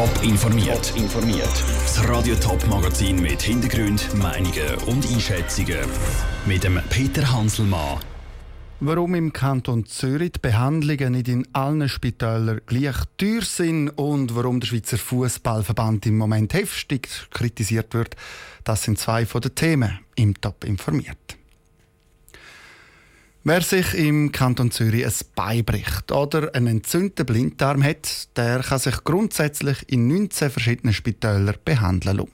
Top informiert. informiert. Das Radio Top Magazin mit Hintergrund, Meinungen und Einschätzungen mit dem Peter Hanselmann. Warum im Kanton Zürich die Behandlungen nicht in allen Spitälern gleich teuer sind und warum der Schweizer Fußballverband im Moment heftig kritisiert wird, das sind zwei von den Themen im Top informiert. Wer sich im Kanton Zürich ein Bein bricht oder einen entzündeten Blinddarm hat, der kann sich grundsätzlich in 19 verschiedenen Spitälern behandeln lassen.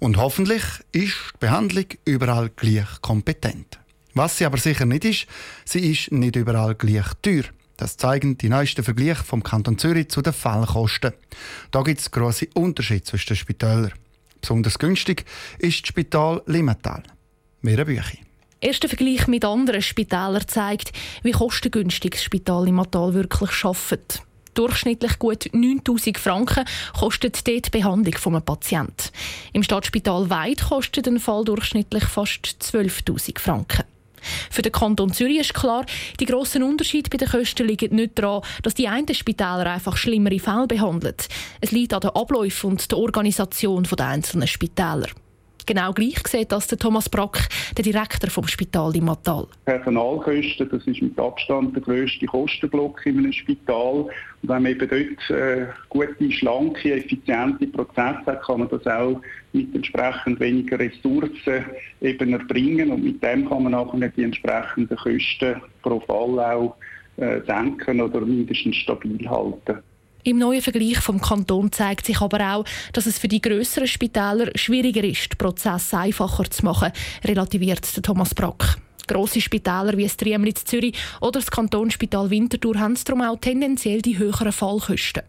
Und hoffentlich ist die Behandlung überall gleich kompetent. Was sie aber sicher nicht ist, sie ist nicht überall gleich teuer. Das zeigen die neuesten Vergleiche vom Kanton Zürich zu den Fallkosten. Da gibt es grosse Unterschiede zwischen den Spitälern. Besonders günstig ist das Spital Limmatal. Vera Büchi. Erster Vergleich mit anderen Spitälern zeigt, wie kostengünstig das Spital Limmatal wirklich arbeitet. Durchschnittlich gut 9000 Franken kostet dort die Behandlung eines Patienten. Im Stadtspital Weid kostet ein Fall durchschnittlich fast 12.000 Franken. Für den Kanton Zürich ist klar, die grossen Unterschiede bei den Kosten liegen nicht daran, dass die einen Spitäler einfach schlimmere Fälle behandeln. Es liegt an den Abläufen und der Organisation der einzelnen Spitäler. Genau gleich sieht das der Thomas Brack, der Direktor vom Spital im Mattal. Personalkosten, das ist mit Abstand der grösste Kostenblock in einem Spital. Und wenn man eben dort äh, gute, schlanke, effiziente Prozesse hat, kann man das auch mit entsprechend weniger Ressourcen eben erbringen. Und mit dem kann man auch die entsprechenden Kosten pro Fall auch äh, senken oder mindestens stabil halten. Im neuen Vergleich vom Kanton zeigt sich aber auch, dass es für die größeren Spitäler schwieriger ist, den Prozess einfacher zu machen, relativiert Thomas Brack. Grosse Spitäler wie das Triemli Zürich oder das Kantonsspital Winterthur haben darum auch tendenziell die höheren Fallkosten.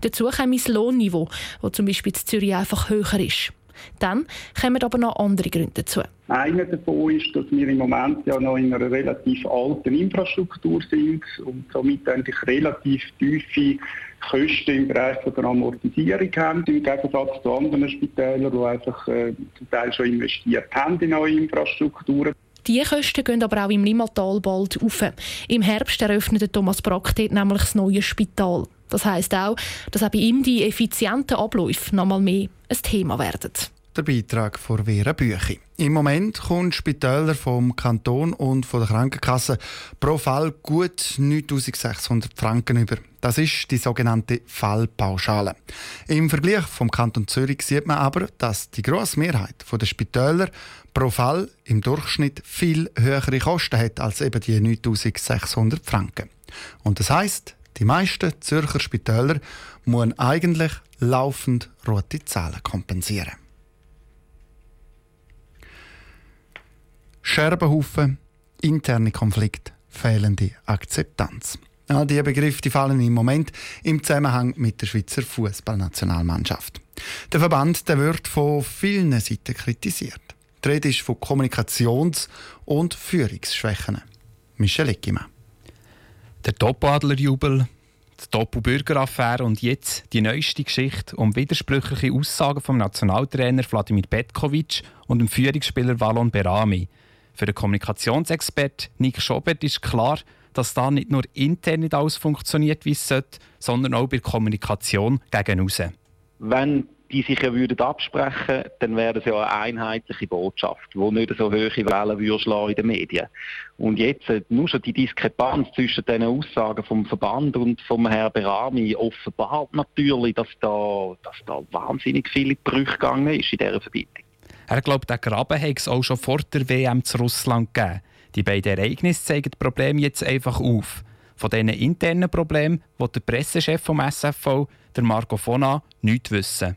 Dazu kommt das Lohnniveau, das zum Beispiel in Zürich einfach höher ist. Dann kommen aber noch andere Gründe dazu. Einer davon ist, dass wir im Moment ja noch in einer relativ alten Infrastruktur sind und somit eigentlich relativ tiefe Kosten im Bereich der Amortisierung haben, im Gegensatz zu anderen Spitälern, die einfach äh, zum Teil schon investiert haben in neue Infrastrukturen. Die Kosten gehen aber auch im Limmatal bald auf. Im Herbst eröffnet Thomas Brack dort nämlich das neue Spital. Das heisst auch, dass auch bei ihm die effizienten Abläufe noch mal mehr ein Thema werden der Beitrag von Vera Büchi. Im Moment kommen Spitäler vom Kanton und von der Krankenkasse pro Fall gut 9600 Franken über. Das ist die sogenannte Fallpauschale. Im Vergleich vom Kanton Zürich sieht man aber, dass die grosse Mehrheit der Spitäler pro Fall im Durchschnitt viel höhere Kosten hat als eben die 9600 Franken. Und das heißt, die meisten Zürcher Spitäler müssen eigentlich laufend rote Zahlen kompensieren. Scherbenhaufen, interne Konflikte, fehlende Akzeptanz. All diese Begriffe fallen im Moment im Zusammenhang mit der Schweizer Fußballnationalmannschaft. Der Verband der wird von vielen Seiten kritisiert. Die Rede ist von Kommunikations- und Führungsschwächen. Michel Eckimann. Der Topadlerjubel, die Doppelbürgeraffäre und jetzt die neueste Geschichte um widersprüchliche Aussagen vom Nationaltrainer Vladimir Petkovic und dem Führungsspieler Valon Berami. Für den Kommunikationsexpert Nick Schobert ist klar, dass da nicht nur intern nicht alles funktioniert, wie es sollte, sondern auch bei der Kommunikation gegen. Wenn die sich ja würden absprechen, dann wäre das ja eine einheitliche Botschaft, die nicht so hohe Wellen würde in den Medien. Und jetzt äh, nur schon die Diskrepanz zwischen den Aussagen vom Verband und vom Herrn Berami offenbart natürlich, dass da, dass da wahnsinnig viele Brüche gegangen ist in dieser Verbindung. Er glaubt, der Graben hätte es auch schon vor der WM zu Russland gegeben. Die beiden Ereignisse zeigen das Problem jetzt einfach auf. Von diesen internen Problemen will der Pressechef vom SFV, der Marco Fona, nichts wissen.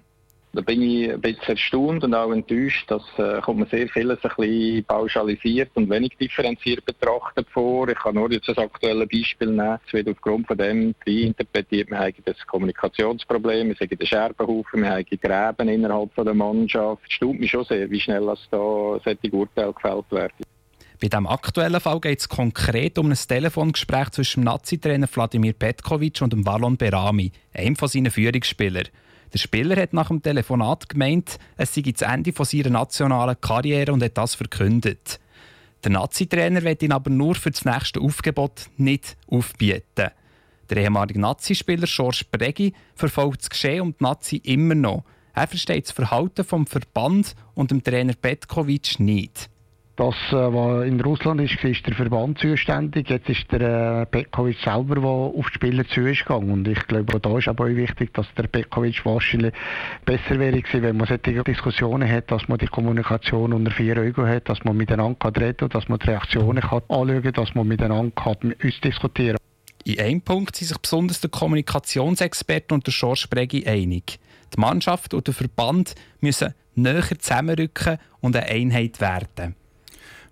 Da bin ich ein bisschen erstaunt und auch enttäuscht, dass äh, kommt man sehr vieles ein bisschen pauschalisiert und wenig differenziert betrachtet vor. Ich kann nur jetzt ein aktuelles Beispiel nehmen. Es wird aufgrund von dem interpretiert, wir haben das Kommunikationsproblem, wir sagen den Scherbenhaufen, wir haben Gräben innerhalb von der Mannschaft. Es staunt mich schon sehr, wie schnell das da solche Urteile gefällt werden. Bei diesem aktuellen Fall geht es konkret um ein Telefongespräch zwischen dem Nazi-Trainer Wladimir Petkovic und dem Wallon Berami, einem von seinen Führungsspielern. Der Spieler hat nach dem Telefonat gemeint, es sei das Ende von seiner nationalen Karriere und hat das verkündet. Der Nazi-Trainer wird ihn aber nur für das nächste Aufgebot nicht aufbieten. Der ehemalige Nazi-Spieler Georges Bregi verfolgt das Geschehen und die Nazi immer noch. Er versteht das Verhalten vom Verband und dem Trainer Petkovic nicht. Das, äh, was in Russland ist, ist der Verband zuständig. Jetzt ist der äh, Petkovic selber, der auf die Spieler zu ist. Und ich glaube, da ist aber auch wichtig, dass der Petkovic wahrscheinlich besser wäre gewesen, wenn man solche Diskussionen hat, dass man die Kommunikation unter vier Augen hat, dass man miteinander kann reden dass man die Reaktionen kann anschauen kann, dass man miteinander kann diskutieren In einem Punkt sind sich besonders der Kommunikationsexperte und der George Bregi einig. Die Mannschaft und der Verband müssen näher zusammenrücken und eine Einheit werden.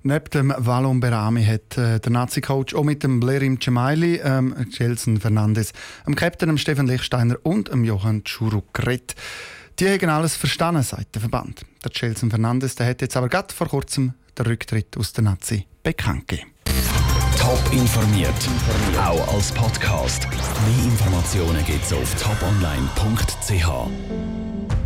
Neben dem Valon Berami hat äh, der Nazi-Coach auch mit dem Blerim Cemaili, ähm, Gelson Fernandes, dem Captain dem Stefan Lichsteiner und dem Johann Tschuruk geredet. Die haben alles verstanden, sagt der Verband. Der Gelson Fernandes der hat jetzt aber gerade vor kurzem den Rücktritt aus der Nazi bekannt gegeben. Top informiert, auch als Podcast. Mehr Informationen gibt es auf toponline.ch.